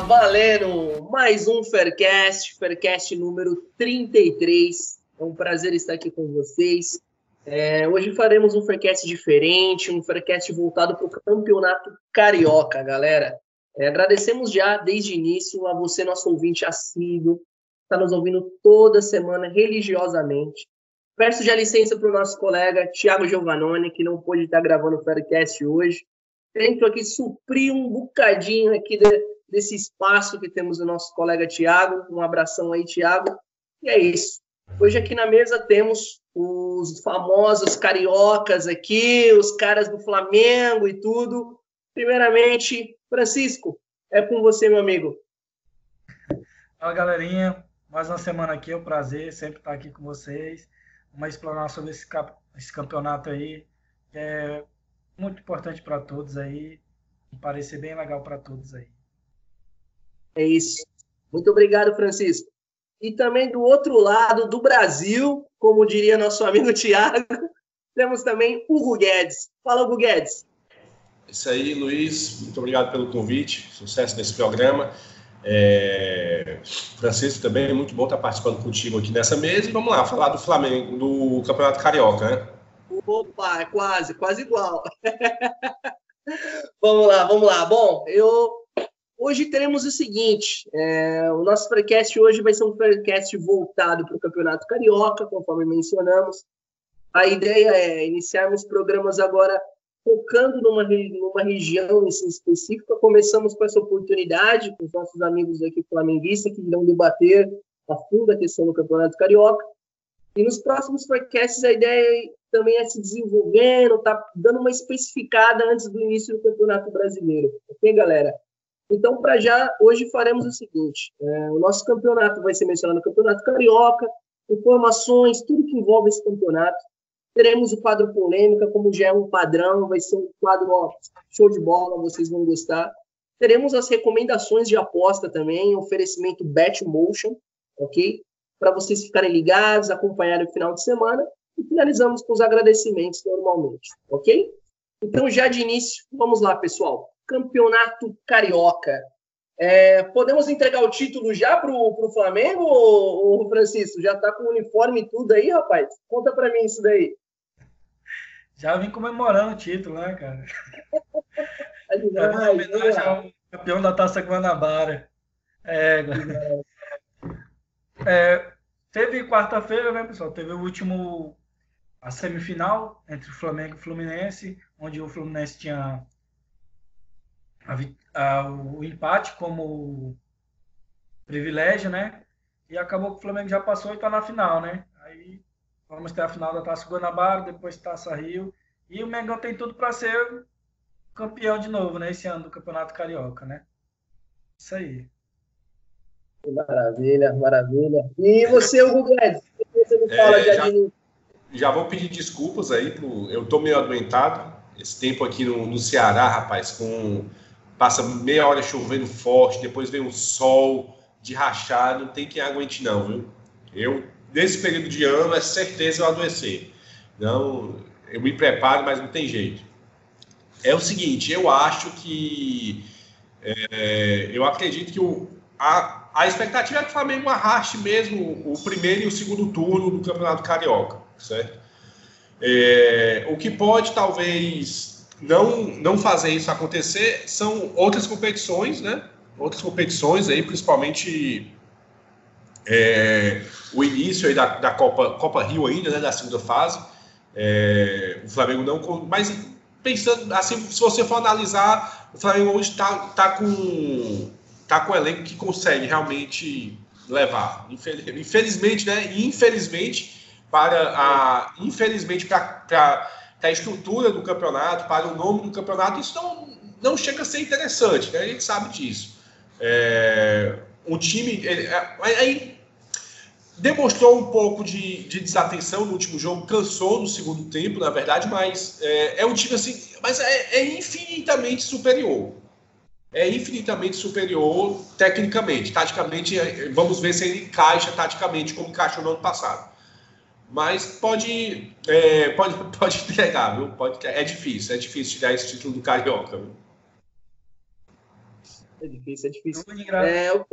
Valendo mais um Faircast, Faircast número 33. É um prazer estar aqui com vocês. É, hoje faremos um Faircast diferente, um Faircast voltado para o campeonato carioca, galera. É, agradecemos já desde o início a você, nosso ouvinte assíduo, está nos ouvindo toda semana religiosamente. Peço já licença para o nosso colega Tiago Giovannone, que não pôde estar gravando o Faircast hoje. Tento aqui suprir um bocadinho aqui de, desse espaço que temos do nosso colega Tiago. Um abração aí, Tiago. E é isso. Hoje aqui na mesa temos os famosos cariocas aqui, os caras do Flamengo e tudo. Primeiramente, Francisco, é com você, meu amigo. Fala, galerinha. Mais uma semana aqui, é um prazer sempre estar aqui com vocês. Vamos explorar sobre esse, esse campeonato aí, é muito importante para todos aí, e parecer bem legal para todos aí. É isso. Muito obrigado, Francisco. E também do outro lado do Brasil, como diria nosso amigo Tiago, temos também Hugo Guedes. Fala, Hugo Guedes. Isso aí, Luiz. Muito obrigado pelo convite. Sucesso nesse programa. É... Francisco também, é muito bom estar participando contigo aqui nessa mesa. E vamos lá, falar do Flamengo, do Campeonato Carioca, né? Opa, é quase, quase igual. vamos lá, vamos lá. Bom, eu Hoje teremos o seguinte: é, o nosso podcast hoje vai ser um podcast voltado para o Campeonato Carioca, conforme mencionamos. A ideia é iniciarmos programas agora focando numa, numa região específica. Começamos com essa oportunidade com os nossos amigos aqui flamenguistas que irão debater a fundo a questão do Campeonato Carioca. E nos próximos podcasts a ideia também é se desenvolvendo, tá dando uma especificada antes do início do Campeonato Brasileiro. Ok, galera? Então, para já, hoje faremos o seguinte: é, o nosso campeonato vai ser mencionado no Campeonato Carioca, informações, tudo que envolve esse campeonato. Teremos o quadro polêmica, como já é um padrão, vai ser um quadro ó, show de bola, vocês vão gostar. Teremos as recomendações de aposta também, oferecimento Betmotion, ok? Para vocês ficarem ligados, acompanharem o final de semana. E finalizamos com os agradecimentos normalmente, ok? Então, já de início, vamos lá, pessoal. Campeonato Carioca. É, podemos entregar o título já para o Flamengo, ou, Francisco? Já está com o uniforme e tudo aí, rapaz? Conta para mim isso daí. Já vim comemorando o título, né, cara? É demais, homenagem ao campeão da Taça Guanabara. É, é, teve quarta-feira, né, pessoal? Teve o último, a semifinal entre o Flamengo e o Fluminense, onde o Fluminense tinha a, a, o empate como privilégio, né? E acabou que o Flamengo já passou e está na final, né? Aí vamos ter a final da Taça Guanabara, depois Taça Rio. E o Mengão tem tudo para ser campeão de novo, né? Esse ano do Campeonato Carioca, né? Isso aí. Maravilha, maravilha. E você, Hugo Guedes, você me fala é, de já, já vou pedir desculpas aí, pro, eu tô meio adoentado. Esse tempo aqui no, no Ceará, rapaz, com passa meia hora chovendo forte, depois vem o sol de rachar, não tem quem aguente não, viu? Eu, nesse período de ano, é certeza eu adoecer. Não, eu me preparo, mas não tem jeito. É o seguinte, eu acho que é, eu acredito que o, a, a expectativa é que o Flamengo arraste mesmo o primeiro e o segundo turno do Campeonato Carioca, certo? É, o que pode talvez não, não fazer isso acontecer são outras competições, né? Outras competições aí, principalmente é, o início aí da, da Copa, Copa Rio ainda, né? Da segunda fase. É, o Flamengo não... Mas pensando assim, se você for analisar, o Flamengo hoje está tá com, tá com um elenco que consegue realmente levar. Infelizmente, né? Infelizmente, para a... Infelizmente, para a estrutura do campeonato, para o nome do campeonato, isso não, não chega a ser interessante, né? a gente sabe disso. É, um time. É, aí demonstrou um pouco de, de, desatenção no último jogo, cansou no segundo tempo, na verdade, mas é, é um time assim, mas é, é, infinitamente superior. É infinitamente superior tecnicamente. Taticamente, é, vamos ver se ele encaixa taticamente como encaixou no ano passado. Mas pode, é, pode, pode entregar, viu? Pode, é difícil, é difícil tirar esse título do Carioca. Viu? É difícil, é difícil. É, eu...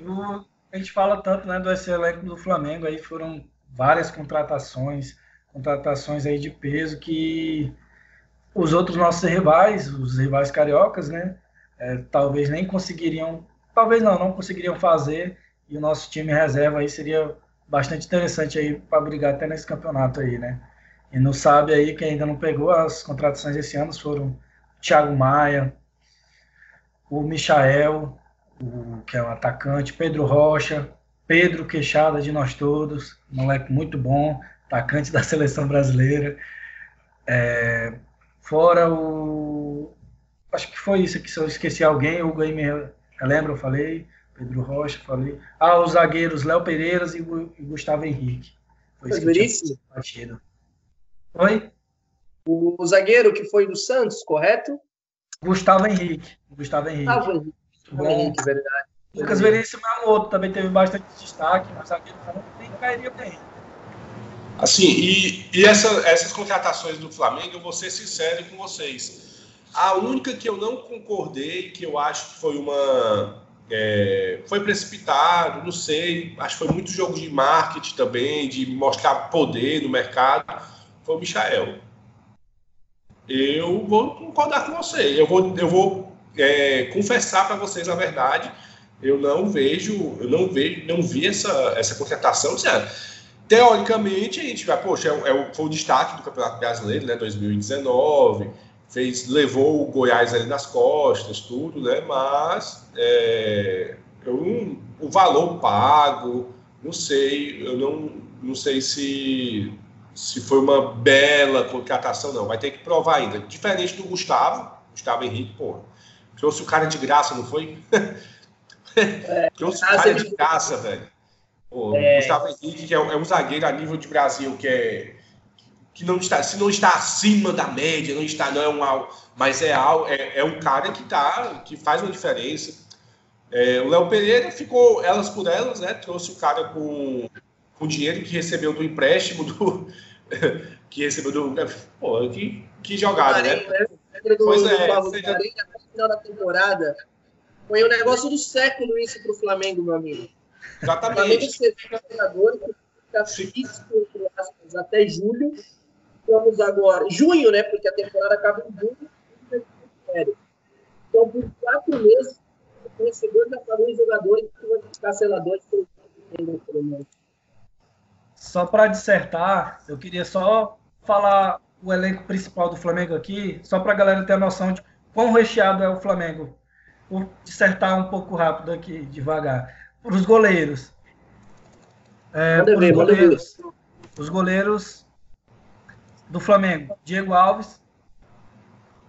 O- a gente fala tanto, né, do elenco do Flamengo, aí foram várias contratações, contratações aí de peso que os outros nossos rivais, os rivais cariocas, né, é, talvez nem conseguiriam, talvez não, não conseguiriam fazer, e o nosso time reserva aí seria bastante interessante aí para brigar até nesse campeonato aí, né. E não sabe aí, quem ainda não pegou as contratações esse ano foram o Thiago Maia, o Michael, o, que é um atacante, Pedro Rocha, Pedro Queixada de nós todos, moleque muito bom, atacante da seleção brasileira. É, fora o. Acho que foi isso que se eu esqueci alguém, o Hugo aí me lembra, eu falei, Pedro Rocha, falei. Ah, os zagueiros Léo Pereiras e, e Gustavo Henrique. Foi isso que Veríssimo. batido. Oi? O zagueiro que foi do Santos, correto? Gustavo Henrique. Gustavo Henrique. Ah, foi Henrique, Bom. Henrique, verdade. Lucas Veríssimo é um outro, também teve bastante destaque, mas zagueiro nem cairia bem. Assim, e, e essa- essas contratações do Flamengo, eu vou ser sincero com vocês. A única que eu não concordei, que eu acho que foi uma. É, foi precipitado, não sei. Acho que foi muito jogo de marketing também, de mostrar poder no mercado, foi o Michael. Eu vou concordar com você. Eu vou, eu vou é, confessar para vocês a verdade. Eu não vejo, eu não vejo, não vi essa, essa contratação. Sério teoricamente, a gente vai, poxa, é, é foi o destaque do Campeonato Brasileiro, né, 2019, fez, levou o Goiás ali nas costas, tudo, né, mas é, eu não- o valor pago, não sei, eu não, não sei se, se foi uma bela contratação, não, vai ter que provar ainda. Diferente do Gustavo, Gustavo Henrique, pô, trouxe o cara de graça, não foi? trouxe o graça cara de- graça, velho. Pô, É. Gustavo Henrique, que é um, é um zagueiro a nível de Brasil, que é que não está, se não está acima da média, não está, não é um mas é, é, é um cara que tá, que faz uma diferença. É, o Léo Pereira ficou elas por elas, né? Trouxe o cara com, com dinheiro que recebeu do empréstimo do que recebeu do, pô, que, que jogada, né? Lembra do, Pois do é, Pablo seja- final da temporada? Foi o negócio do século isso pro Flamengo, meu amigo. O Flamengo Exatamente. cedeu treinador que fica fixo, entre aspas, até julho. Vamos agora, junho, né? Porque a temporada acaba em junho. Então, por quatro meses, o vencedor já falou em jogadores que vão ficar seladores. Só para dissertar, eu queria só falar o elenco principal do Flamengo aqui, só para a galera ter a noção de quão recheado é o Flamengo. Vou dissertar um pouco rápido aqui, devagar. Para os goleiros. É, ver. goleiros. Os goleiros do Flamengo. Diego Alves,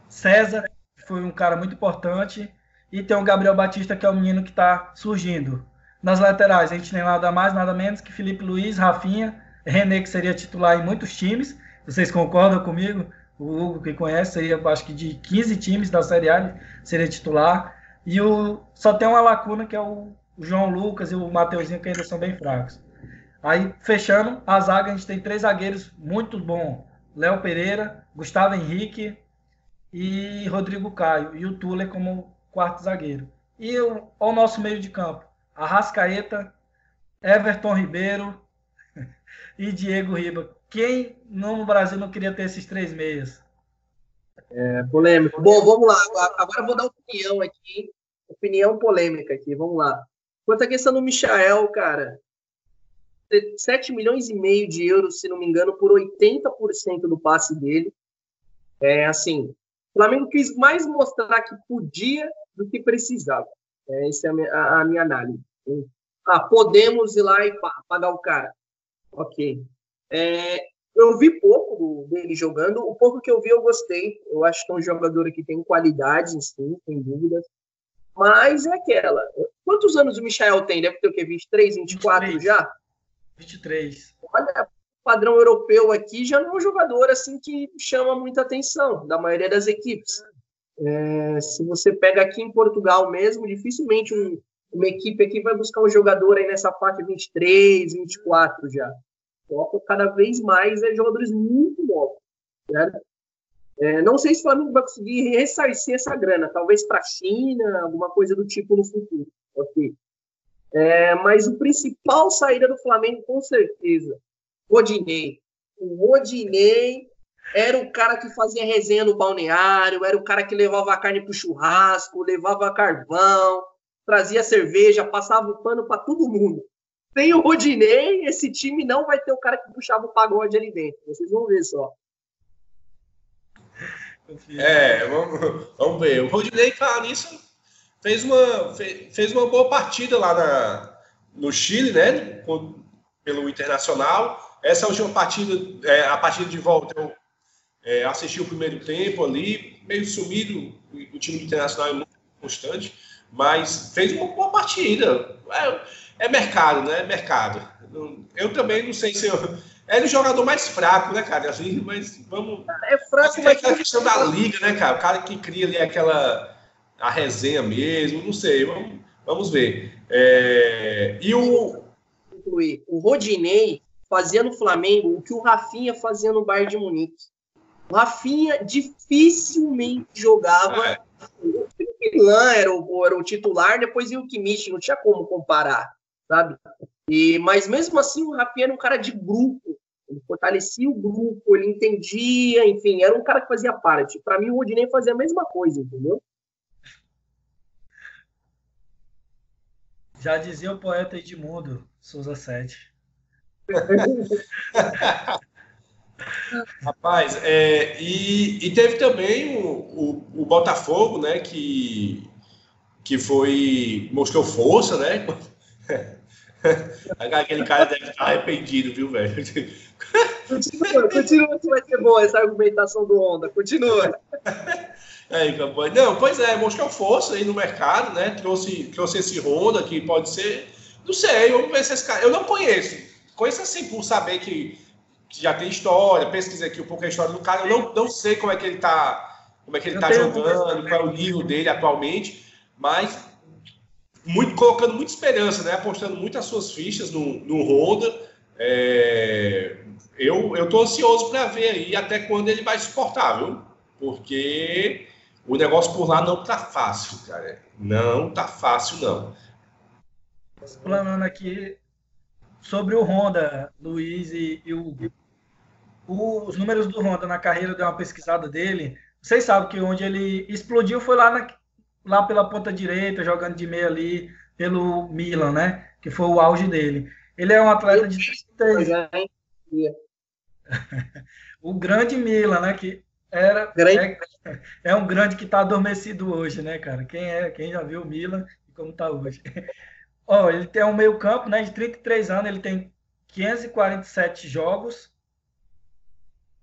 César, que foi um cara muito importante, e tem o Gabriel Batista, que é o menino que está surgindo. Nas laterais, a gente tem nada mais, nada menos que Felipe Luiz, Rafinha, René, que seria titular em muitos times. Vocês concordam comigo? O Hugo, que conhece, seria, acho que de 15 times da Série A, seria titular. E o, só tem uma lacuna, que é o João Lucas e o Mateuzinho, que ainda são bem fracos. Aí, fechando, a zaga, a gente tem três zagueiros muito bons. Léo Pereira, Gustavo Henrique e Rodrigo Caio. E o Tuller como quarto zagueiro. E o, o nosso meio de campo. Arrascaeta, Everton Ribeiro e Diego Riba. Quem no Brasil não queria ter esses três meias? É polêmico. Bom, vamos lá. Agora- Agora eu vou dar opinião aqui. Opinião polêmica aqui. Vamos lá. Quanto à questão do Michael, cara. 7 milhões e meio de euros, se não me engano, por 80% do passe dele. É assim. O Flamengo quis mais mostrar que podia do que precisava. É, essa é a minha, a- a minha análise. Ah, podemos ir lá e pá, pagar o cara. Ok. É, eu vi pouco dele jogando. O pouco que eu vi, eu gostei. Eu acho que é um jogador que tem qualidades, sim, sem dúvidas. Mas é aquela. Quantos anos o Michael tem? Deve ter o quê? 23, 24 23. já? 23. Olha, padrão europeu aqui já não é um jogador assim que chama muita atenção da maioria das equipes. É, se você pega aqui em Portugal mesmo, dificilmente um- uma equipe aqui vai buscar um jogador aí nessa faixa 23, 24 já. Foca cada vez mais é jogadores muito novos. Né? É, não sei se o Flamengo vai conseguir ressarcir essa grana, talvez para a China, alguma coisa do tipo no futuro. Ok. É, mas o principal saída do Flamengo, com certeza, Rodinei. O Rodinei era o cara que fazia resenha no balneário, era o cara que levava a carne para o churrasco, levava carvão, trazia cerveja, passava o pano para todo mundo. Sem o Rodinei, esse time não vai ter o cara que puxava o pagode ali dentro. Vocês vão ver só. É, vamos, vamos ver. O Rodinei, falar nisso, fez uma, fez, uma boa partida lá na, no Chile, né? Pelo Internacional. Essa última partida, é, a partida de volta, eu é, assisti o primeiro tempo ali, meio sumido, o time do Internacional é muito constante, mas fez uma boa partida. É, é mercado, né? É mercado. Eu também não sei se eu. É o jogador mais fraco, né, cara? Assim, mas vamos. É fraco, mas. É a questão da liga, né, cara? O cara que cria ali aquela. A resenha mesmo, não sei. Vamos, vamos ver. É, e o. O Rodinei fazia no Flamengo o que o Rafinha fazia no Bayern de Munique. O Rafinha dificilmente jogava. É. O Milan era o, era o titular, depois ia o Kimmich, não tinha como comparar, sabe? E, mas mesmo assim, o Rafinha era um cara de grupo. Ele fortalecia o grupo, ele entendia, enfim, era um cara que fazia parte. Para mim, o Rodinei fazia a mesma coisa, entendeu? Já dizia o poeta Edmundo, Souza 7. Rapaz, é, e, e, teve também o, o, o, Botafogo, né, que, que foi, mostrou força, né? Aquele cara deve estar arrependido, viu, velho? Continua, continua que vai ser boa essa argumentação do Honda, continua. Aí, não, pois é, mostrou força aí no mercado, né? Trouxe, trouxe esse Honda que pode ser. Não sei, vamos ver se esse cara. Eu não conheço. Conheço assim por saber que que já tem história, pesquisei aqui um pouco a história do cara, eu não, não sei como é que ele está como é que ele tá jogando, qual é o nível dele atualmente, mas muito colocando muita esperança, né? Apostando muito as suas fichas no, no Honda. É, eu eu tô ansioso para ver aí até quando ele vai suportar, viu? Porque o negócio por lá não tá fácil, cara. Não tá fácil não. Explanando aqui sobre o Honda, Luiz e, e o, o, os números do Honda na carreira, deu uma pesquisada dele. Vocês sabem que onde ele explodiu foi lá, na, lá pela ponta direita, jogando de meia ali pelo Milan, né? Que foi o auge dele. Ele é um atleta de 30... o grande Milan, né? Que era é, é, um grande que está adormecido hoje, né, cara? Quem é, quem já viu o Milan e como está hoje? Ó, ele tem um meio-campo, né, de 33 anos, ele tem 547 jogos.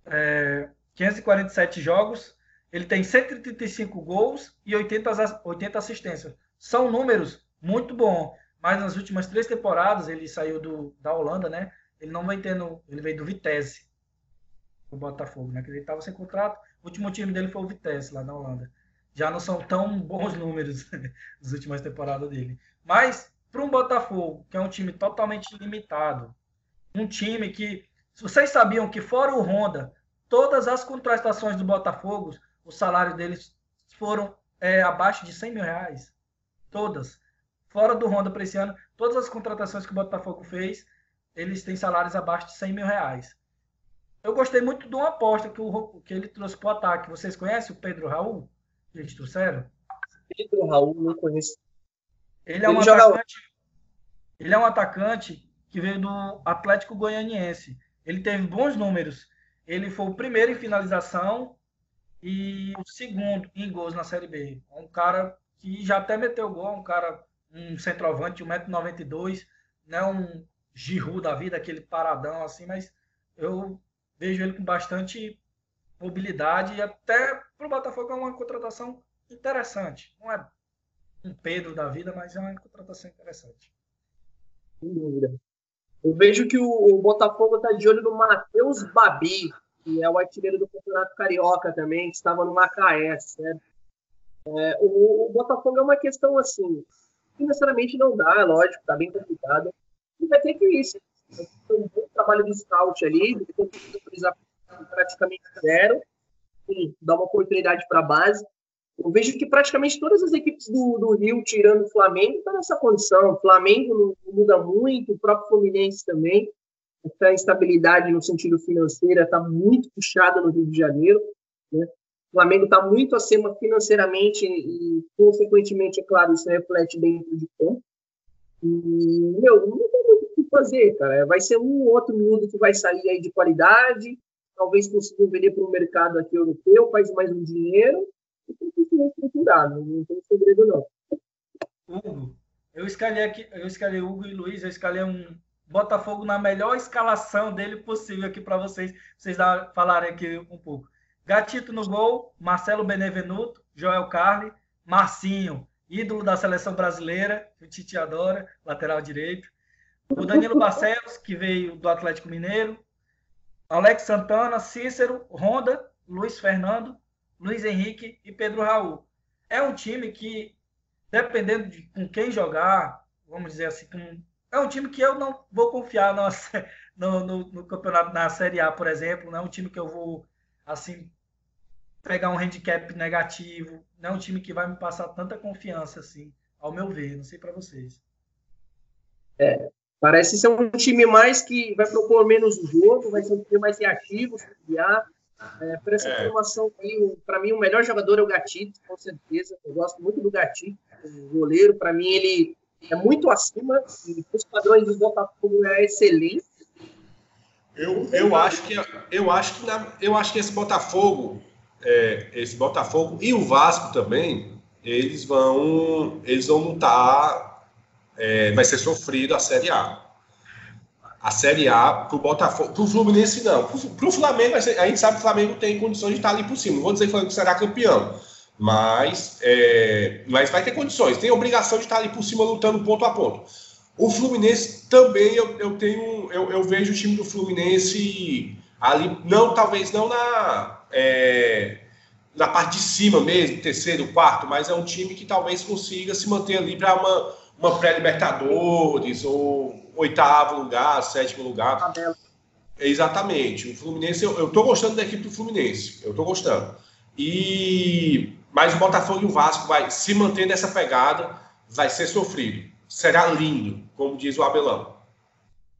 É, 547 jogos, ele tem 135 gols e 80, 80 assistências. São números muito bons, mas nas últimas três temporadas ele saiu do, da Holanda, né? Ele não vem tendo, ele veio do Vitesse, o Botafogo, né? Que ele estava sem contrato. O último time dele foi o Vitesse lá na Holanda. Já não são tão bons números as últimas temporadas dele. Mas para um Botafogo, que é um time totalmente limitado, um time que. Vocês sabiam que, fora o Honda, todas as contratações do Botafogo, o salário deles foram é, abaixo de 100 mil reais? Todas. Fora do Honda para esse ano, todas as contratações que o Botafogo fez, eles têm salários abaixo de 100 mil reais. Eu gostei muito de uma aposta que, o, que ele trouxe para o ataque. Vocês conhecem o Pedro Raul? Eles trouxeram? Pedro Raul, não conheço. Ele é um ele atacante. Ele é um atacante que veio do Atlético Goianiense. Ele teve bons números. Ele foi o primeiro em finalização e o segundo em gols na Série B. É um cara que já até meteu gol, um cara, um centroavante, 1,92m, não é um Giroud da vida, aquele paradão assim, mas eu vejo ele com bastante mobilidade e até para o Botafogo é uma contratação interessante. Não é um Pedro da vida, mas é uma contratação interessante. Sem dúvida. Eu vejo que o, Botafogo está de olho no Matheus Babi, que é o artilheiro do Campeonato Carioca também, que estava no Macaé, certo? É, o, o, Botafogo é uma questão assim, financeiramente não dá, lógico, está bem complicado. E vai ter que isso. Foi um bom trabalho de scout ali, praticamente zero. dar uma oportunidade para a base. Eu vejo que praticamente todas as equipes do, do Rio, tirando o Flamengo, estão tá nessa condição. O Flamengo não, muda muito, o próprio Fluminense também. Essa instabilidade no sentido financeiro está muito puxada no Rio de Janeiro. Né? O Flamengo está muito acima financeiramente e, consequentemente, é claro, isso reflete dentro de campo. E, meu, não tem fazer, cara. Vai ser um outro minuto que vai sair aí de qualidade, talvez consiga vender para o mercado aqui europeu, faz mais um dinheiro e tem que se reestruturar, não, não tem segredo não. Hugo, eu escalei aqui, eu escalei Hugo e Luiz, eu escalei um Botafogo na melhor escalação dele possível aqui para vocês, vocês falarem aqui um pouco. Gatito no gol, Marcelo Benevenuto, Joel Carli, Marcinho, ídolo da seleção brasileira, o Tite adora, lateral direito. O Danilo Barcelos, que veio do Atlético Mineiro. Alex Santana, Cícero, Honda, Luiz Fernando, Luiz Henrique e Pedro Raul. É um time que, dependendo de com quem jogar, vamos dizer assim, com, é um time que eu não vou confiar no, no, no, campeonato, na Série A, por exemplo. Não é um time que eu vou, assim, pegar um handicap negativo. Não é um time que vai me passar tanta confiança, assim, ao meu ver. Não sei para vocês. É, Parece ser um time mais que vai propor menos o jogo, vai ser um time mais reativo, se criar. É, por essa é. informação aí, para mim, o melhor jogador é o Gatito, com certeza. Eu gosto muito do Gatito, o goleiro. Para mim, ele é muito acima. Os padrões do Botafogo é excelente. Eu, eu acho que eu acho que na, eu acho que esse Botafogo, é, esse Botafogo e o Vasco também, eles vão eles vão lutar é, vai ser sofrido a Série A. A Série A para o Botafogo, para o Fluminense não. Para o Flamengo, a gente sabe que o Flamengo tem condições de estar ali por cima. Não vou dizer que o Flamengo será campeão, mas, é, mas vai ter condições. Tem obrigação de estar ali por cima lutando ponto a ponto. O Fluminense também eu, eu tenho, eu, eu vejo o time do Fluminense ali, não talvez não na é, na parte de cima mesmo, terceiro, quarto, mas é um time que talvez consiga se manter ali para uma uma pré-Libertadores, ou oitavo lugar, sétimo lugar. Exatamente. O Fluminense, eu, eu tô gostando da equipe do Fluminense. Eu tô gostando. E mas o Botafogo e o Vasco vai se manter nessa pegada, vai ser sofrido. Será lindo, como diz o Abelão.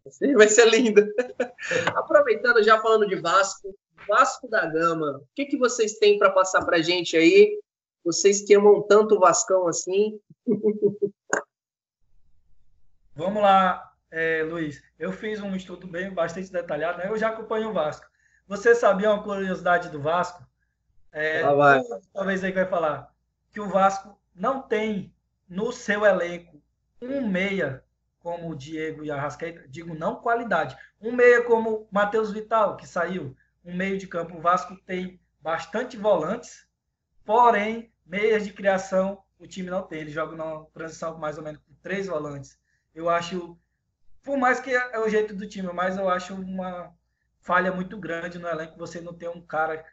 Sim, vai ser lindo. Aproveitando já falando de Vasco, Vasco da Gama, o que, que vocês têm para passar para gente aí? Vocês que amam tanto o Vascão assim. Vamos lá, é, Luiz. Eu fiz um estudo bem bastante detalhado, né? Eu já acompanho o Vasco. Você sabia uma curiosidade do Vasco? É, ah, vai. Talvez aí vai falar que o Vasco não tem no seu elenco um meia como o Diego e a Rascaeta, digo não qualidade, um meia como Matheus Vital, que saiu, um meio de campo. O Vasco tem bastante volantes, porém, meias de criação o time não tem. Ele joga na transição mais ou menos com três volantes. Eu acho, por mais que é o jeito do time, mas eu acho uma falha muito grande no elenco você não ter um cara que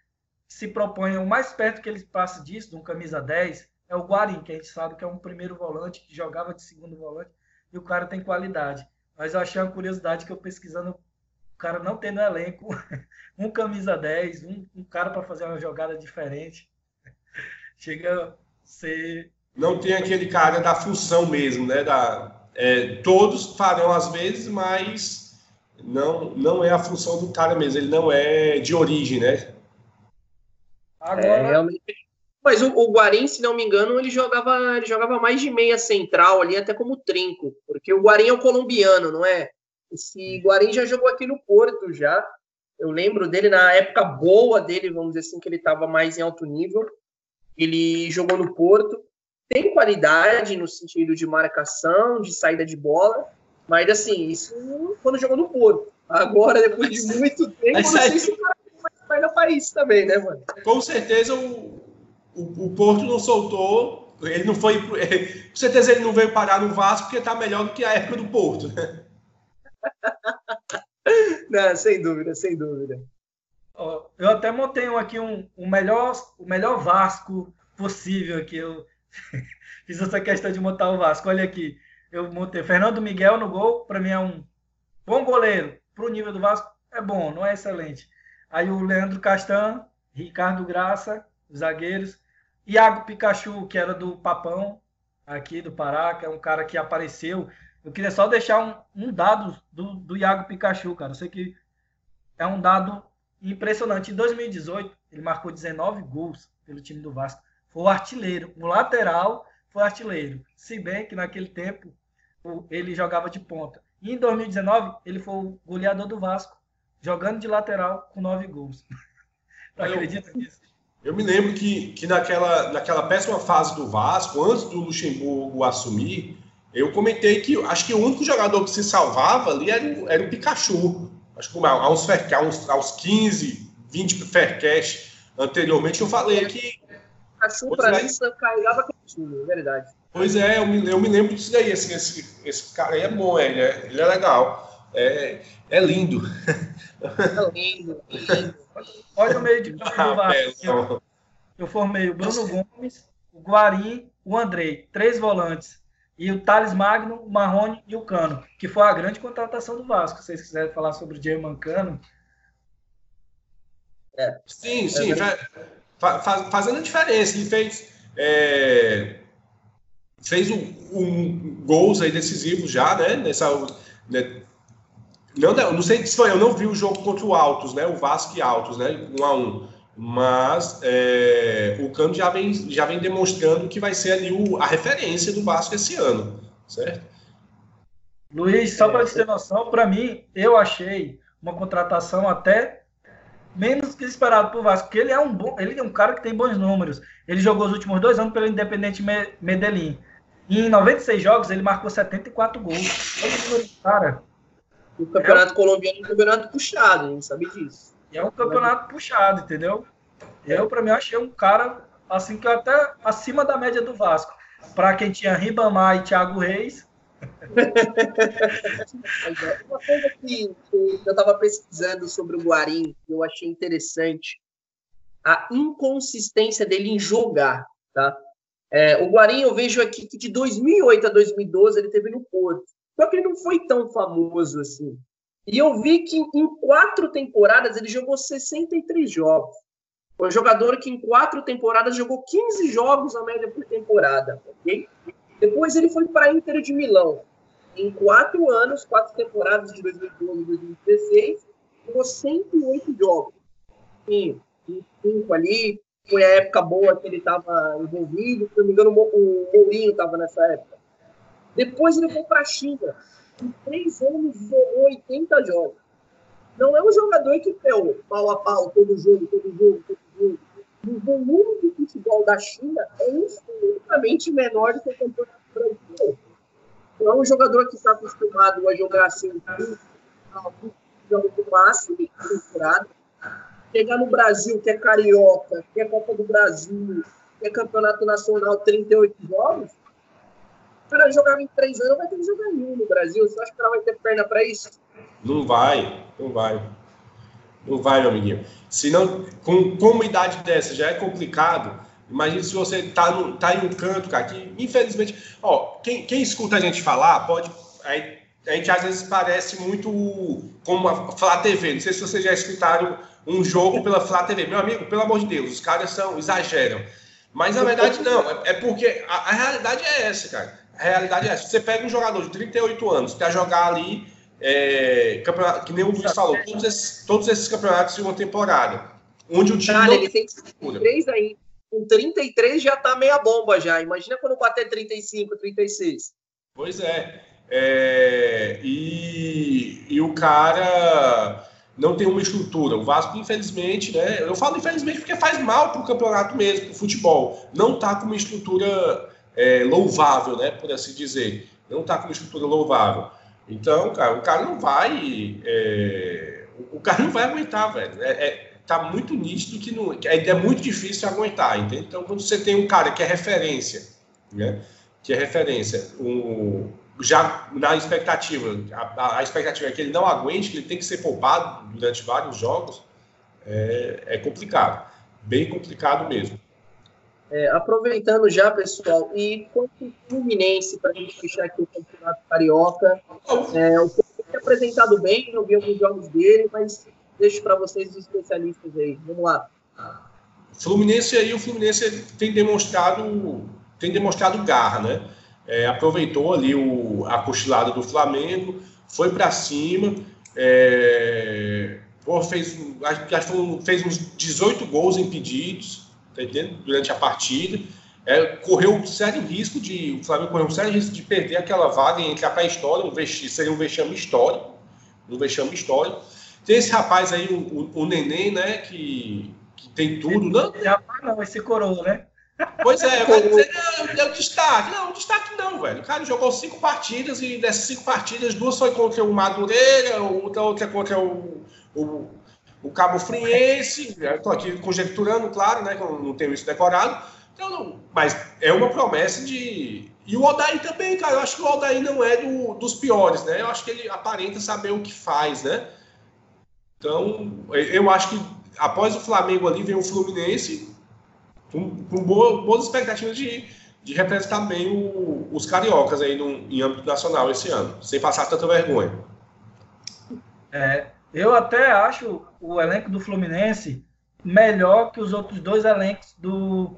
se propõe o mais perto que ele passa disso, de um camisa 10, é o Guarim, que a gente sabe que é um primeiro volante, que jogava de segundo volante, e o cara tem qualidade. Mas eu achei uma curiosidade que eu pesquisando, o cara não tem no elenco um camisa 10, um, um cara para fazer uma jogada diferente. Chega a ser. Não tem aquele cara da função mesmo, né? Da, é, todos farão às vezes, mas não, não é a função do cara mesmo, ele não é de origem, né? Agora... É. Mas o, o Guarim, se não me engano, ele jogava, ele jogava mais de meia central ali, até como trinco, porque o Guarim é o colombiano, não é? Esse Guarim já jogou aqui no Porto já. Eu lembro dele na época boa dele, vamos dizer assim, que ele estava mais em alto nível. Ele jogou no Porto tem qualidade no sentido de marcação, de saída de bola, mas assim, isso quando jogou no Porto. Agora, depois de muito tempo, não sei se o cara vai no país também, né, mano? Com certeza o, o, o, Porto não soltou, ele não foi. Com certeza ele não veio parar no Vasco porque tá melhor do que a época do Porto, né? não, sem dúvida, sem dúvida. Eu até montei aqui um, um melhor, o melhor Vasco possível aqui. Eu, Fiz essa questão de montar o Vasco. Olha aqui, eu montei Fernando Miguel no gol, para mim é um bom goleiro. Para o nível do Vasco, é bom, não é excelente. Aí o Leandro Castan, Ricardo Graça, os zagueiros. Iago Pikachu, que era do Papão, aqui do Pará, que é um cara que apareceu. Eu queria só deixar um, um dado do, do Iago Pikachu, cara. Eu sei que é um dado impressionante. Em 2018, ele marcou 19 gols pelo time do Vasco. Foi o artilheiro. O lateral foi artilheiro. Se bem que naquele tempo ele jogava de ponta. E em 2019, ele foi o goleador do Vasco, jogando de lateral com 9 gols. Tu acredita nisso? Eu me lembro que, que naquela, naquela péssima fase do Vasco, antes do Luxemburgo assumir, eu comentei que acho que o único jogador que se salvava ali era, o, era o Pikachu. Acho que há uns, uns, aos 15, 20 Faircash anteriormente, eu falei que. Pikachu, para é. mim, carregava time, é verdade. Pois é, eu me, eu me lembro disso daí. Assim, esse, esse cara aí é bom, ele é, ele é legal. É, é lindo. É lindo, lindo. Olha o meio de campo do ah, Vasco. Eu, eu formei o Bruno Gomes, o Guarim, o Andrei, três volantes. E o Thales Magno, o Marrone e o Cano, que foi a grande contratação do Vasco. Se vocês quiserem falar sobre o German Cano. É. Sim, sim. É faz, fazendo a diferença. Ele fez. É, fez um, um, gols aí decisivos já, né? Nessa, né, não, não, não sei se foi, eu não vi o jogo contra o Altos, né? O Vasco e Altos, né? Um a um. Mas é, o Cano já vem, já vem demonstrando que vai ser ali o, a referência do Vasco esse ano, certo? Luiz, só para você ter noção, para mim, eu achei uma contratação até menos que esperado para o Vasco, porque ele é um bom, ele é um cara que tem bons números. Ele jogou os últimos dois anos pelo Independente Medellín. E em 96 jogos ele marcou 74 gols. Cara, o campeonato é, colombiano é um campeonato puxado, a gente sabe disso. é um campeonato puxado, entendeu? Eu, para mim, achei um cara, assim, que até acima da média do Vasco. Para quem tinha Ribamar e Thiago Reis. Uma coisa que, eu estava pesquisando sobre o Guarim, que eu achei interessante, a inconsistência dele em jogar, tá? É, o Guarim, eu vejo aqui que de 2008 a 2012 ele teve no Porto. Só que ele não foi tão famoso assim. E eu vi que em quatro temporadas ele jogou 63 jogos. Foi um jogador que em quatro temporadas jogou 15 jogos a média por temporada. ok? Depois ele foi para a Inter de Milão. Em quatro anos, quatro temporadas de 2012 e 2016, jogou 108 jogos. Sim, cinco ali. Foi a época boa que ele estava envolvido. Se não me engano, o Mourinho estava nessa época. Depois ele foi para a China. Em três anos, jogou 80 jogos. Não é um jogador que pegou pau a pau, todo jogo, todo jogo, todo jogo. O volume de futebol da China é infinitamente menor do que o campeonato brasileiro. É um jogador que está acostumado a jogar assim, jogo do máximo, temporada. Chegar no Brasil, que é carioca, que é Copa do Brasil, que é campeonato nacional, 38 jogos, o cara em três anos, vai ter que jogar em um no Brasil. Você acha que ela vai ter perna para isso? Não vai, não vai. Não vai, meu amiguinho. Se não, com, com uma idade dessa já é complicado. Imagina se você tá, no, tá em um canto, cara, que infelizmente. Ó, quem, quem escuta a gente falar, pode. A, gente às vezes parece muito como a Flá TV. Não sei se vocês já escutaram um jogo pela Flá TV. Meu amigo, pelo amor de Deus, os caras são, exageram. Mas na verdade não, é, é porque a, a realidade é essa, cara a realidade é essa. Você pega um jogador de 38 anos para jogar ali, é, campeonato, que nem o Luiz falou, todos esses, todos esses campeonatos de uma temporada. Onde o time. Cara, ele tem 33 aí. Com 33 já tá meia bomba já. Imagina quando bater 35, 36. Pois é. é e, e o cara não tem uma estrutura. O Vasco, infelizmente, né? Eu falo infelizmente porque faz mal para o campeonato mesmo, para o futebol. Não tá com uma estrutura é, louvável, né, por assim dizer. Não está com uma estrutura louvável. Então, cara, o cara não vai. É, o cara não vai aguentar, velho. É, é, tá muito nítido que não, é, é muito difícil aguentar, entende? Então, quando você tem um cara que é referência, né? Que é referência, um, já na expectativa, a, a, expectativa é que ele não aguente, que ele tem que ser poupado durante vários jogos, é, é complicado. Bem complicado mesmo. É, aproveitando já, pessoal, e quanto o Fluminense, para a gente fechar aqui o Campeonato Carioca, é, o Fluminense tem apresentado bem, eu vi alguns jogos dele, mas deixo para vocês os especialistas aí. Vamos lá. Fluminense aí, o Fluminense tem demonstrado, tem demonstrado garra, né? É, aproveitou ali o, a cochilada do Flamengo, foi para cima, é, pô, fez, acho, fez uns 18 gols impedidos tá durante a partida. É, correu um sério risco de. O Flamengo correu um sério risco de perder aquela vaga e entrar para a história, um vexame, seria um vexame histórico. Um vexame histórico. Tem esse rapaz aí, o, o, o Neném, né? Que, que tem tudo. Não, rapaz, não, esse coroa, né? Pois é, vai dizer, não, é o destaque. Não, destaque não, velho. O cara jogou cinco partidas e dessas cinco partidas, duas foi contra o Madureira, outra, outra contra o, o, o Cabo Friense. Estou aqui conjecturando, claro, né? Que eu não tenho isso decorado. Então, não, mas é uma promessa de. E o Odaí também, cara. Eu acho que o Odaí não é do, dos piores, né? Eu acho que ele aparenta saber o que faz, né? Então, eu acho que após o Flamengo ali vem o Fluminense com, com boa, boas expectativas de, de representar bem o, os cariocas aí no, em âmbito nacional esse ano, sem passar tanta vergonha. É, eu até acho o elenco do Fluminense melhor que os outros dois elencos do,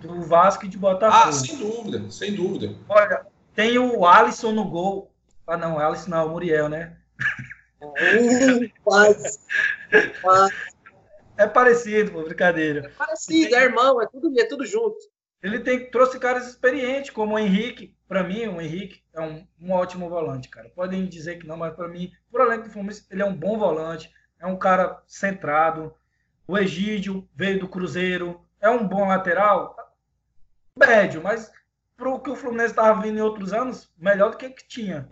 do Vasco e de Botafogo. Ah, sem dúvida, sem dúvida. Olha, tem o Alisson no gol. Ah, não, Alisson não, o Muriel, né? Uh, quase. quase. É parecido, pô, brincadeira. É parecido, é irmão, é tudo, é tudo junto. Ele tem, trouxe caras experientes, como o Henrique. Para mim, o Henrique é um, um, ótimo volante, cara. Podem dizer que não, mas para mim, por além do Fluminense, ele é um bom volante. É um cara centrado. O Egídio veio do Cruzeiro. É um bom lateral. Médio, mas pro que o Fluminense estava vindo em outros anos, melhor do que que tinha.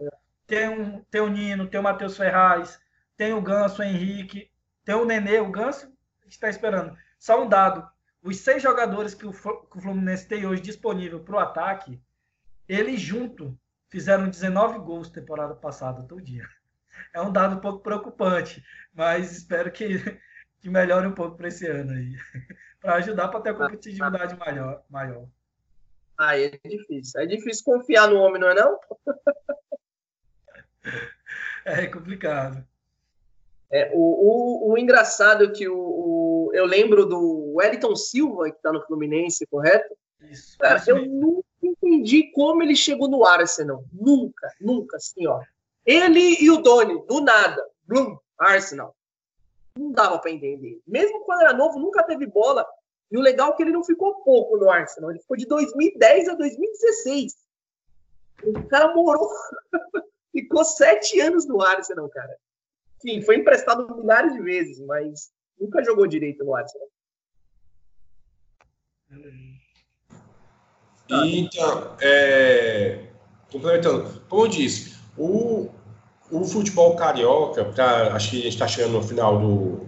Tem, um, tem o Nino, tem o Matheus Ferraz, tem o Ganso, o Henrique, tem o Nenê, o Ganso está esperando. Só um dado: os seis jogadores que o, que o Fluminense tem hoje disponível para o ataque, eles junto fizeram 19 gols temporada passada, todo dia. É um dado um pouco preocupante, mas espero que, que melhore um pouco para esse ano aí. para ajudar para ter a competitividade maior. maior. Ah, é difícil. É difícil confiar no homem, não é não? é complicado. É, o, o, o, engraçado é que o, o, eu lembro do Wellington Silva, que está no Fluminense, correto? Isso. Cara, eu nunca entendi como ele chegou no Arsenal. Nunca, nunca, assim, ó. Ele e o Doni, do nada. Blum, Arsenal. Não dava para entender. Mesmo quando era novo, nunca teve bola. E o legal é que ele não ficou pouco no Arsenal. Ele ficou de 2010 a 2016. O cara morou. ficou sete anos no Arsenal, cara. Sim, foi emprestado milhares de vezes, mas nunca jogou direito no Arsenal. Então, é, complementando, como eu disse, o, o futebol carioca, pra, acho que a gente está chegando no final do,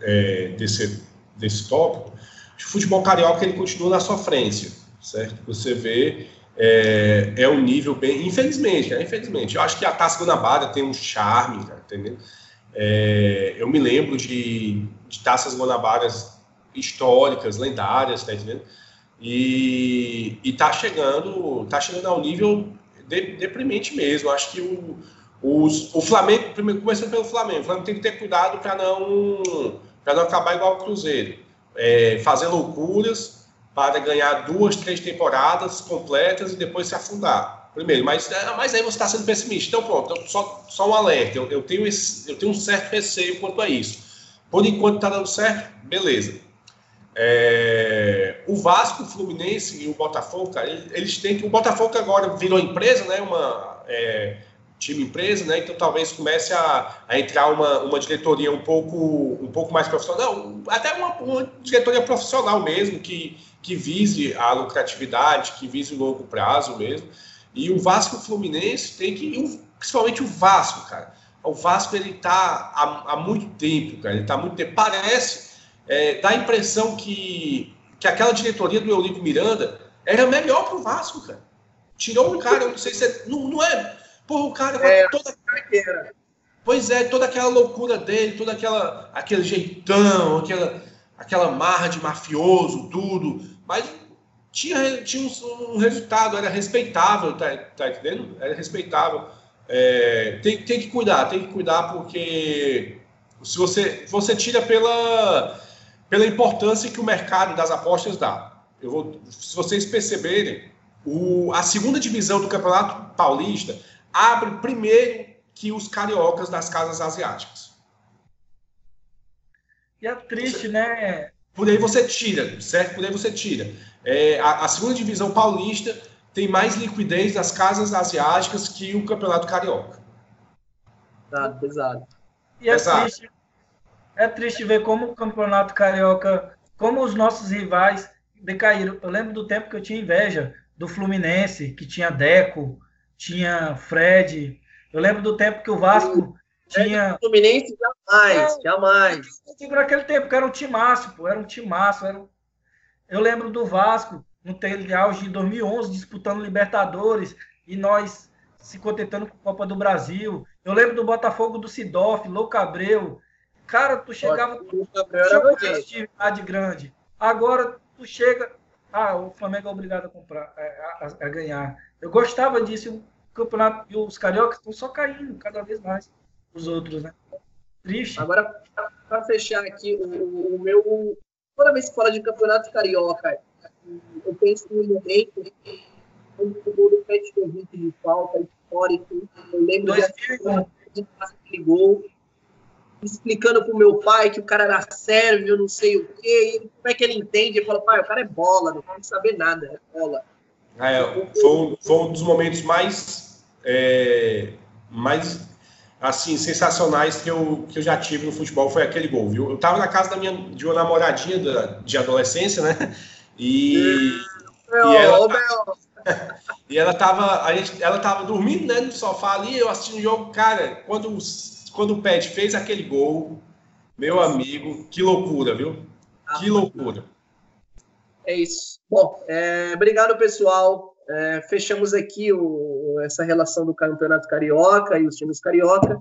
é, desse, desse tópico, o futebol carioca ele continua na sofrência, certo? Você vê é, é um nível bem, infelizmente, é, infelizmente, eu acho que a Taça Guanabara tem um charme, cara, entendeu? É, eu me lembro de, de taças Guanabaras históricas, lendárias, tá entendendo? E, e tá chegando, tá chegando ao nível de, deprimente mesmo. Acho que o, os, o Flamengo, primeiro começando pelo Flamengo, o Flamengo tem que ter cuidado para não, para não acabar igual o Cruzeiro. É, fazer loucuras para ganhar duas, três temporadas completas e depois se afundar. Primeiro, mas, é, mas aí você está sendo pessimista. Então, pronto, então, só, só um alerta. Eu, eu, tenho esse, eu tenho um certo receio quanto a isso. Por enquanto está dando certo, beleza. É, o Vasco, o Fluminense e o Botafogo, cara, eles têm que. O Botafogo agora virou empresa, né? Uma é, time empresa, né? Então talvez comece a, a, entrar uma, uma diretoria um pouco, um pouco mais profissional, até uma, uma diretoria profissional mesmo, que, que vise a lucratividade, que vise o longo prazo mesmo. E o Vasco e o Fluminense tem que, principalmente o Vasco, cara. O Vasco ele tá há, há muito tempo, cara. Ele tá há muito tempo. Parece, é, dá a impressão que, que aquela diretoria do Eurico Miranda era melhor pro Vasco, cara. Tirou um cara, eu não sei se é, não, não é. Porra, o cara é, toda Pois é, toda aquela loucura dele, toda aquela aquele jeitão, aquela aquela marra de mafioso, tudo. Mas tinha, tinha um, um, resultado, era respeitável, tá, tá entendendo? Era respeitável. É, tem, tem que cuidar, tem que cuidar porque se você, você tira pela, pela importância que o mercado das apostas dá. Eu vou, se vocês perceberem, o, a segunda divisão do Campeonato Paulista abre primeiro que os cariocas das casas asiáticas. E é triste, né? Por aí você tira, certo? Por aí você tira. É, a, a, segunda divisão paulista tem mais liquidez das casas asiáticas que o Campeonato Carioca. Pesado, pesado. E é Exato. triste, é triste ver como o Campeonato Carioca, como os nossos rivais decaíram. Eu lembro do tempo que eu tinha inveja do Fluminense, que tinha Deco, tinha Fred. Eu lembro do tempo que o Vasco tinha. Fluminense jamais, é, jamais. Por aquele tempo, que era um timaço, pô, era um timaço. Era um... Eu lembro do Vasco, no auge de 2011, disputando Libertadores, e nós se contentando com a Copa do Brasil. Eu lembro do Botafogo do Sidoff, Louco Abreu. Cara, tu chegava atividade grande. Agora tu chega, ah, o Flamengo é obrigado a comprar, a, a, a ganhar. Eu gostava disso. O campeonato e os cariocas estão só caindo cada vez mais. Os outros, né? Triste. Agora, para fechar aqui, o, o, meu. Toda vez que fala de campeonato carioca, eu penso no momento quando o gol do Petkovic de falta histórico. Eu lembro de aquele gol explicando pro meu pai que o cara era sérvio, não sei o quê. E como é que ele entende? Ele fala, pai, o cara é bola, não pode saber nada, é bola. É, foi, um, foi um dos momentos mais, é, mais assim, sensacionais que eu, que eu já tive no futebol, foi aquele gol, viu? Eu tava na casa da minha, de uma namoradinha da, de adolescência, né? E, meu, e, ela, e ela tava, a gente, ela tava dormindo, né, no sofá ali, eu assistindo o jogo, cara, quando, quando o Pet fez aquele gol, meu amigo, que loucura, viu? Que loucura. É isso. Bom, é, obrigado, pessoal. É, fechamos aqui o, essa relação do Campeonato Carioca e os times carioca.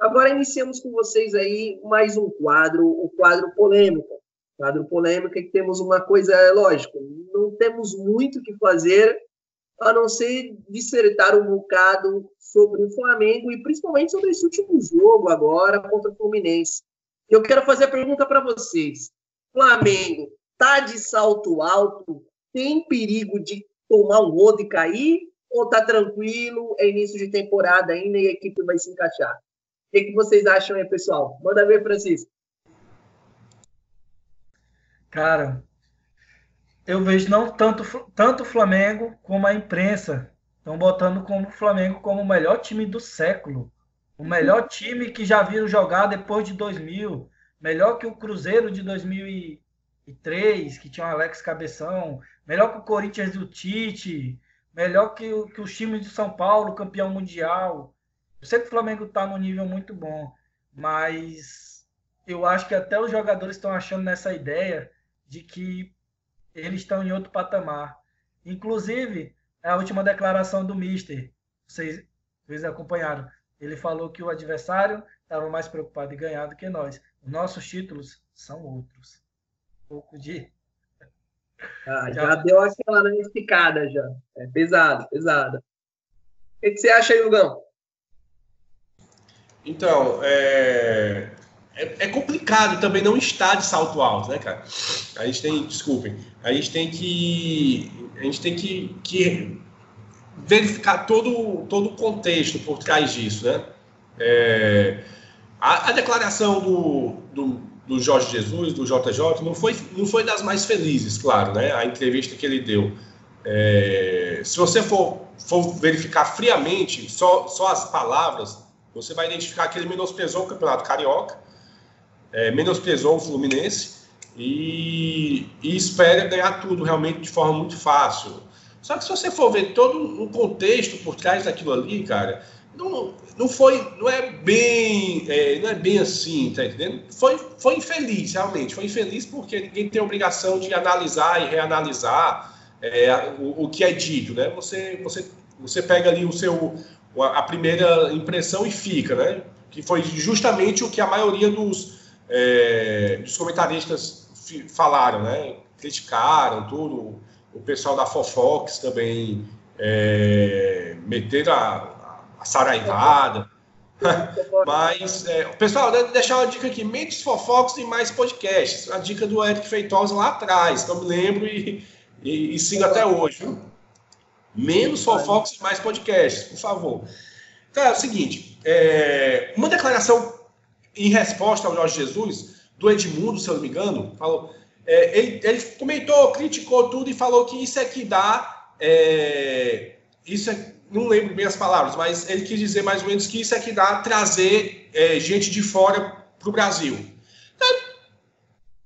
Agora iniciamos com vocês aí mais um quadro, o quadro polêmica. Quadro polêmica que temos uma coisa, é lógico, não temos muito o que fazer a não ser dissertar um bocado sobre o Flamengo e principalmente sobre esse último jogo agora contra o Fluminense. Eu quero fazer a pergunta para vocês. Flamengo tá de salto alto? Tem perigo de tomar um rodo e cair? Ou tá tranquilo? É início de temporada ainda e a equipe vai se encaixar? O que, que vocês acham aí, pessoal? Manda ver, Francisco. Cara, eu vejo não tanto tanto o Flamengo como a imprensa estão botando como o Flamengo como o melhor time do século. O melhor time que já viram jogar depois de 2000. Melhor que o Cruzeiro de 2000 2003, que tinha o Alex Cabeção, melhor que o Corinthians do Tite, melhor que, o, que os times de São Paulo, campeão mundial. Eu sei que o Flamengo está num nível muito bom, mas eu acho que até os jogadores estão achando nessa ideia de que eles estão em outro patamar. Inclusive, a última declaração do Mister, vocês, vocês acompanharam, ele falou que o adversário estava mais preocupado em ganhar do que nós. Os nossos títulos são outros pouco de. Ah, já, já deu aquela né, esticada já. É pesado, pesado. O que, que você acha aí, Lugão? Então, é... é... É, complicado também não estar de salto alto, né, cara? A gente tem, desculpem, a gente tem que, a gente tem que, que verificar todo, todo o contexto por trás disso, né? É, a, a, declaração do, do, do Jorge Jesus, do JJ, não foi, não foi das mais felizes, claro, né? A entrevista que ele deu. É, se você for, for verificar friamente só, só as palavras, você vai identificar que ele menosprezou o Campeonato Carioca, é, menosprezou o Fluminense e, e espera ganhar tudo realmente de forma muito fácil. Só que se você for ver todo um contexto por trás daquilo ali, cara, não, não foi, não é bem, é, não é bem assim, tá entendendo? Foi, foi infeliz, realmente, foi infeliz porque ninguém tem obrigação de analisar e reanalisar é, o, o, que é dito, né? Você, você, você pega ali o seu, a primeira impressão e fica, né? Que foi justamente o que a maioria dos, é, dos comentaristas falaram, né? Criticaram tudo, o pessoal da Fofox também é, meteram a, a saraivada. Mas, é, pessoal, deixar uma dica aqui: menos fofocos e mais podcasts. A dica do Eric Feitosa lá atrás, eu me lembro e, e, e sigo até hoje. Menos fofocos e mais podcasts, por favor. Cara, é o seguinte: é, uma declaração em resposta ao Jorge Jesus, do Edmundo, se eu não me engano, falou. É, ele, ele, comentou, criticou tudo e falou que isso é que dá. É, isso é, não lembro bem as palavras, mas ele quis dizer mais ou menos que isso é que dá trazer é, gente de fora para o Brasil.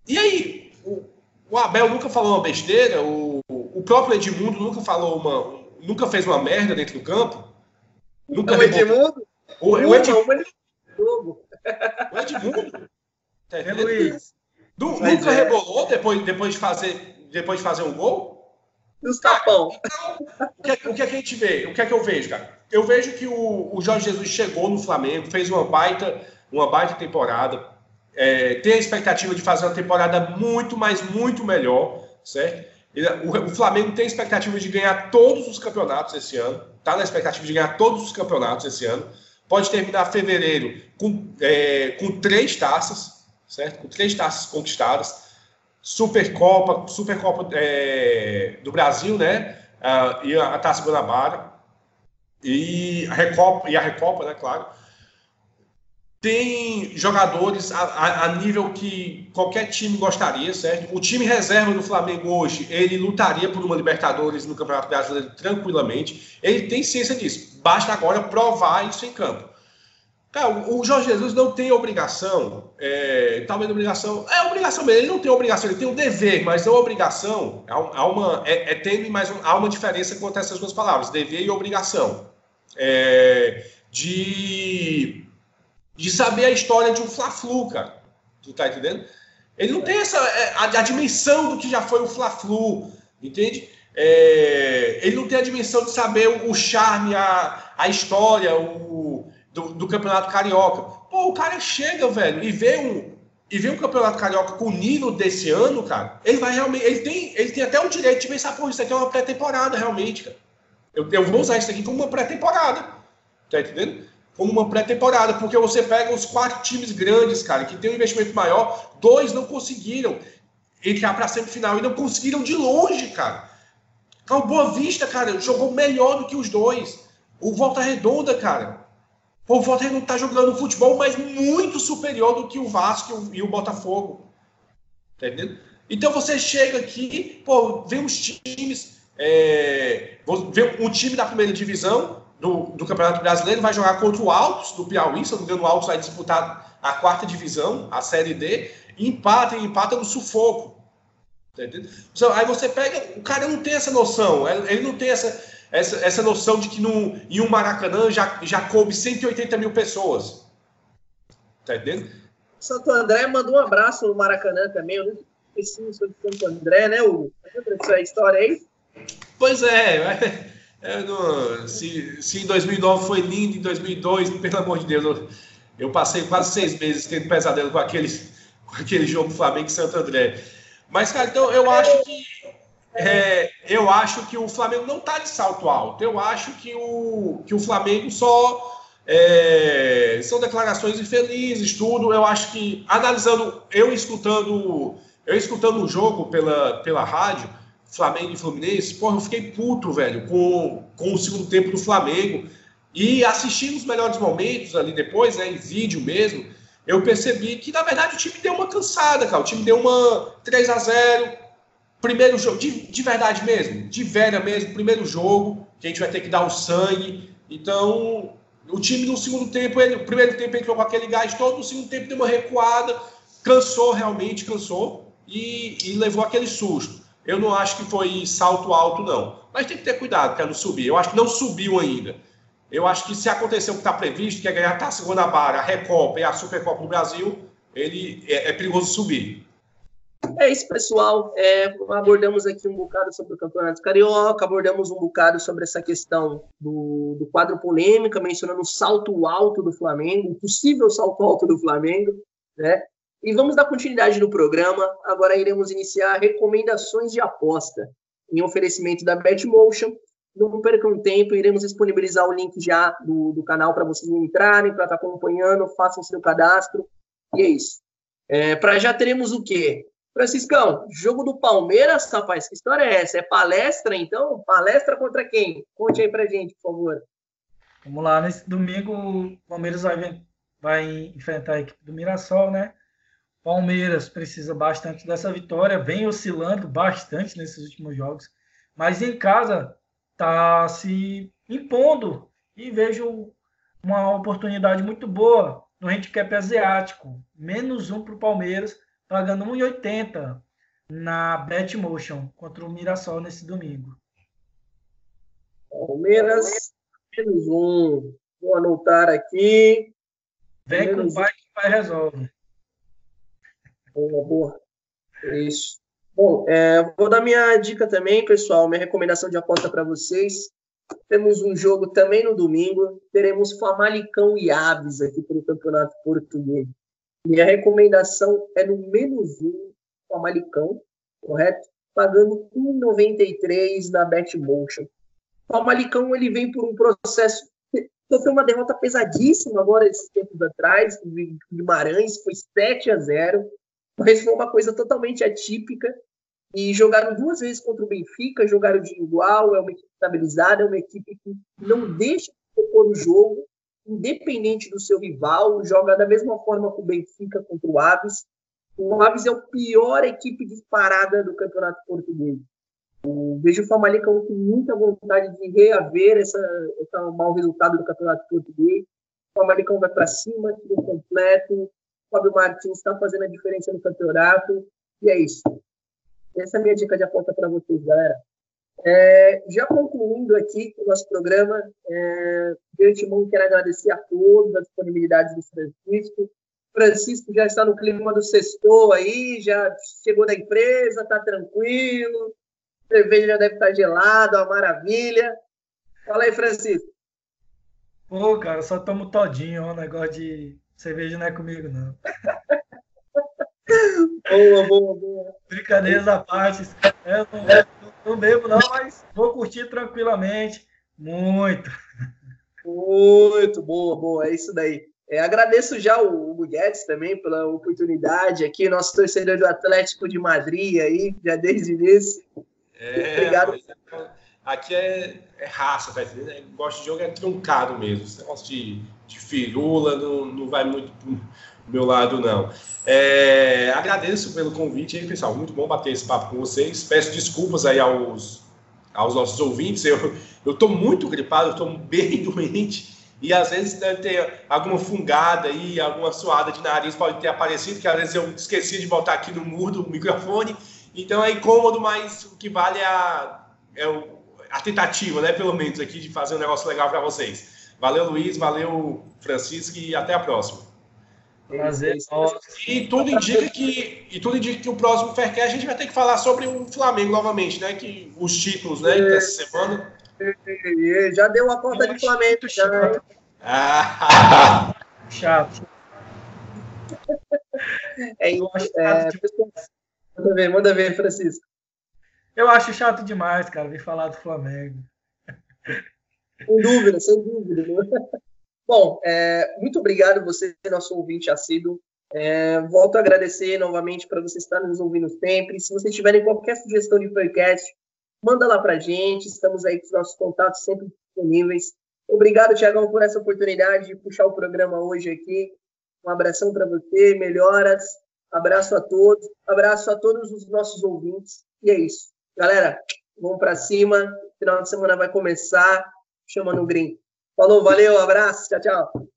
E aí, o, o, Abel nunca falou uma besteira, o, o próprio Edmundo nunca falou uma. nunca fez uma merda dentro do campo. Nunca o Edmundo? O, o Edmundo. O Edmundo. É, Luiz. Du, nunca é... rebolou depois, depois, de fazer, depois de fazer um gol? Os tapão. Então, o, que, é, o que é que a gente vê? O que é que eu vejo, cara? Eu vejo que o, o Jorge Jesus chegou no Flamengo, fez uma baita, uma baita temporada, é, tem a expectativa de fazer uma temporada muito, mas muito melhor, certo? O, o Flamengo tem a expectativa de ganhar todos os campeonatos esse ano, tá na expectativa de ganhar todos os campeonatos esse ano. Pode terminar fevereiro com, é, com três taças, certo? Com três taças conquistadas. Supercopa, Supercopa é, do Brasil, né? Uh, e a, a Taça Guanabara. E a Recopa, e a Recopa, né, claro. Tem jogadores a, a, a, nível que qualquer time gostaria, certo? O time reserva do Flamengo hoje, ele lutaria por uma Libertadores no Campeonato Brasileiro tranquilamente. Ele tem ciência disso. Basta agora provar isso em campo. Cara, o Jorge Jesus não tem obrigação, é, talvez obrigação, é obrigação mesmo, ele não tem obrigação, ele tem um dever, mas não obrigação, há, uma, é, é mais há uma diferença quanto a essas duas palavras, dever e obrigação, é, de, de saber a história de um Fla-Flu, cara, tu tá entendendo? Ele não tem essa, é, a, a dimensão do que já foi o Fla-Flu, entende? É, ele não tem a dimensão de saber o, o charme, a, a história, o do, do, Campeonato Carioca. Pô, o cara chega, velho, e vê um e vê um Campeonato Carioca com o nível desse ano, cara, ele vai realmente, ele tem, ele tem até o direito de pensar, pô, isso aqui é uma pré-temporada realmente, cara. Eu, eu vou usar isso aqui como uma pré-temporada. Tá entendendo? Como uma pré-temporada, porque você pega os quatro times grandes, cara, que tem um investimento maior, dois não conseguiram entrar para a semifinal e não conseguiram de longe, cara. O Boa Vista, cara, jogou melhor do que os dois. O Volta Redonda, cara, o Fortaleza não está jogando futebol, mas muito superior do que o Vasco e o Botafogo. Entendeu? Então você chega aqui, pô, vê uns times, é, vê um time da primeira divisão do, do Campeonato Brasileiro, vai jogar contra o Altos do Piauí, se não me engano, o Altos vai disputar a quarta divisão, a Série D, e empata, e empata no sufoco. Entendeu? Aí você pega, o cara não tem essa noção, ele não tem essa essa, essa noção de que no, em um Maracanã já, já coube 180 mil pessoas. Tá entendendo? Santo André mandou um abraço no Maracanã também. Eu não esqueci sobre Santo André, né, Hugo? Lembra dessa história aí? Pois é. É não, se, se em 2009 foi lindo, em 2002, pelo amor de Deus, eu, eu passei quase seis meses tendo pesadelo com aquele, com aquele jogo Flamengo e Santo André. Mas, cara, então eu acho que é, eu acho que o Flamengo não está de salto alto. Eu acho que o, que o Flamengo só. É, são declarações infelizes, tudo. Eu acho que, analisando, eu escutando, eu escutando o jogo pela, pela rádio, Flamengo e Fluminense, porra, eu fiquei puto, velho, com, com o segundo tempo do Flamengo. E assistindo os melhores momentos ali depois, né, em vídeo mesmo, eu percebi que, na verdade, o time deu uma cansada, cara. O time deu uma 3 a 0 Primeiro jogo, de, de verdade mesmo, de vera mesmo, primeiro jogo, que a gente vai ter que dar o sangue. Então, o time no segundo tempo, ele, o primeiro tempo entrou com aquele gás todo, no segundo tempo deu uma recuada, cansou realmente, cansou, e, e levou aquele susto. Eu não acho que foi salto alto, não. Mas tem que ter cuidado para não subir. Eu acho que não subiu ainda. Eu acho que se acontecer o que está previsto, que é ganhar a Taça Guanabara, a Recopa e a Supercopa do Brasil, ele é, é perigoso subir. É isso, pessoal. É, abordamos aqui um bocado sobre o Campeonato Carioca, abordamos um bocado sobre essa questão do, do quadro polêmica, mencionando o salto alto do Flamengo, o possível salto alto do Flamengo, né? E vamos dar continuidade no programa. Agora iremos iniciar recomendações de aposta em oferecimento da Betmotion. não percam tempo, iremos disponibilizar o link já do, do canal para vocês entrarem, para estar tá acompanhando, façam seu cadastro. E é isso. É, para já teremos o quê? Franciscão, jogo do Palmeiras, rapaz, que história é essa? É palestra, então? Palestra contra quem? Conte aí pra gente, por favor. Vamos lá, nesse domingo o Palmeiras vai, vai enfrentar a equipe do Mirassol, né? Palmeiras precisa bastante dessa vitória, vem oscilando bastante nesses últimos jogos, mas em casa está se impondo e vejo uma oportunidade muito boa no handicap asiático, menos um para o Palmeiras, pagando 1,80 na Betmotion contra o Mirassol nesse domingo. Palmeiras, menos um. Vou anotar aqui. Vem com o pai que o pai resolve. Boa, boa. Isso. Bom, é, vou dar minha dica também, pessoal, minha recomendação de aposta para vocês. Temos um jogo também no domingo. Teremos Famalicão e Aves aqui pelo Campeonato Português. Minha recomendação é no menos um Famalicão, correto? Pagando 1,93 na Betmotion. Famalicão ele vem por um processo. Sofreu uma derrota pesadíssima agora, esses tempos atrás, com Guimarães, foi 7 a 0 mas foi uma coisa totalmente atípica. E jogaram duas vezes contra o Benfica, jogaram de igual, é uma equipe estabilizada, é uma equipe que não deixa de propor o jogo, independente do seu rival, joga da mesma forma que o Benfica contra o Aves. O Aves é a pior equipe disparada do campeonato português. Eu vejo o Famalicão com muita vontade de reaver essa, esse mau resultado do campeonato português. O Famalicão vai para cima, tudo completo. Fábio Martins está fazendo a diferença no campeonato. E é isso. Essa é a minha dica de aposta para vocês, galera. É, já concluindo aqui o nosso programa, é, de antemão quero agradecer a todos a disponibilidade do Francisco. Francisco já está no clima do sextou aí, já chegou da empresa, está tranquilo, a cerveja já deve estar gelada, uma maravilha. Fala aí, Francisco. Pô, cara, só tomo todinho, o negócio de cerveja não é comigo, não. boa, boa, boa. Brincadeiras à parte. Eu não, é, não bebo, não, mas vou curtir tranquilamente. Muito. Muito boa, boa. É isso daí. É, agradeço já o Hugo Guedes também pela oportunidade aqui, nosso torcedor do Atlético de Madrid aí, já desde o início. É, Obrigado. É, aqui é, é raça, tá entendendo? Gosto de jogo é truncado mesmo. Esse negócio de, de firula não, não vai muito meu lado, não. É, agradeço pelo convite aí, pessoal. Muito bom bater esse papo com vocês. Peço desculpas aí aos, aos nossos ouvintes. Eu estou muito gripado, estou bem doente. E às vezes deve ter alguma fungada aí, alguma suada de nariz pode ter aparecido, que às vezes eu esqueci de botar aqui no muro do microfone. Então é incômodo, mas o que vale é a, é a tentativa, né? Pelo menos aqui, de fazer um negócio legal para vocês. Valeu, Luiz, valeu, Francisco, e até a próxima. Prazer. E tudo indica que e tudo indica que o próximo Faircast a gente vai ter que falar sobre o Flamengo novamente, né? Que os títulos, né? Dessa semana. Já deu uma conta de Flamengo. Já. Ah. Chato. É, é, manda ver, manda ver, Francisco. Eu acho chato demais, cara, vir falar do Flamengo. Sem dúvida, sem dúvida. Né? Bom, é, muito obrigado você, nosso ouvinte assíduo. É, volto a agradecer novamente para você estar nos ouvindo sempre. Se vocês tiverem qualquer sugestão de podcast, manda lá para gente. Estamos aí com os nossos contatos sempre disponíveis. Obrigado, Tiagão, por essa oportunidade de puxar o programa hoje aqui. Um abração para você, melhoras. Abraço a todos. Abraço a todos os nossos ouvintes. E é isso. Galera, vamos para cima. Final de semana vai começar. Chama no green. Falou, valeu, abraço, tchau, tchau.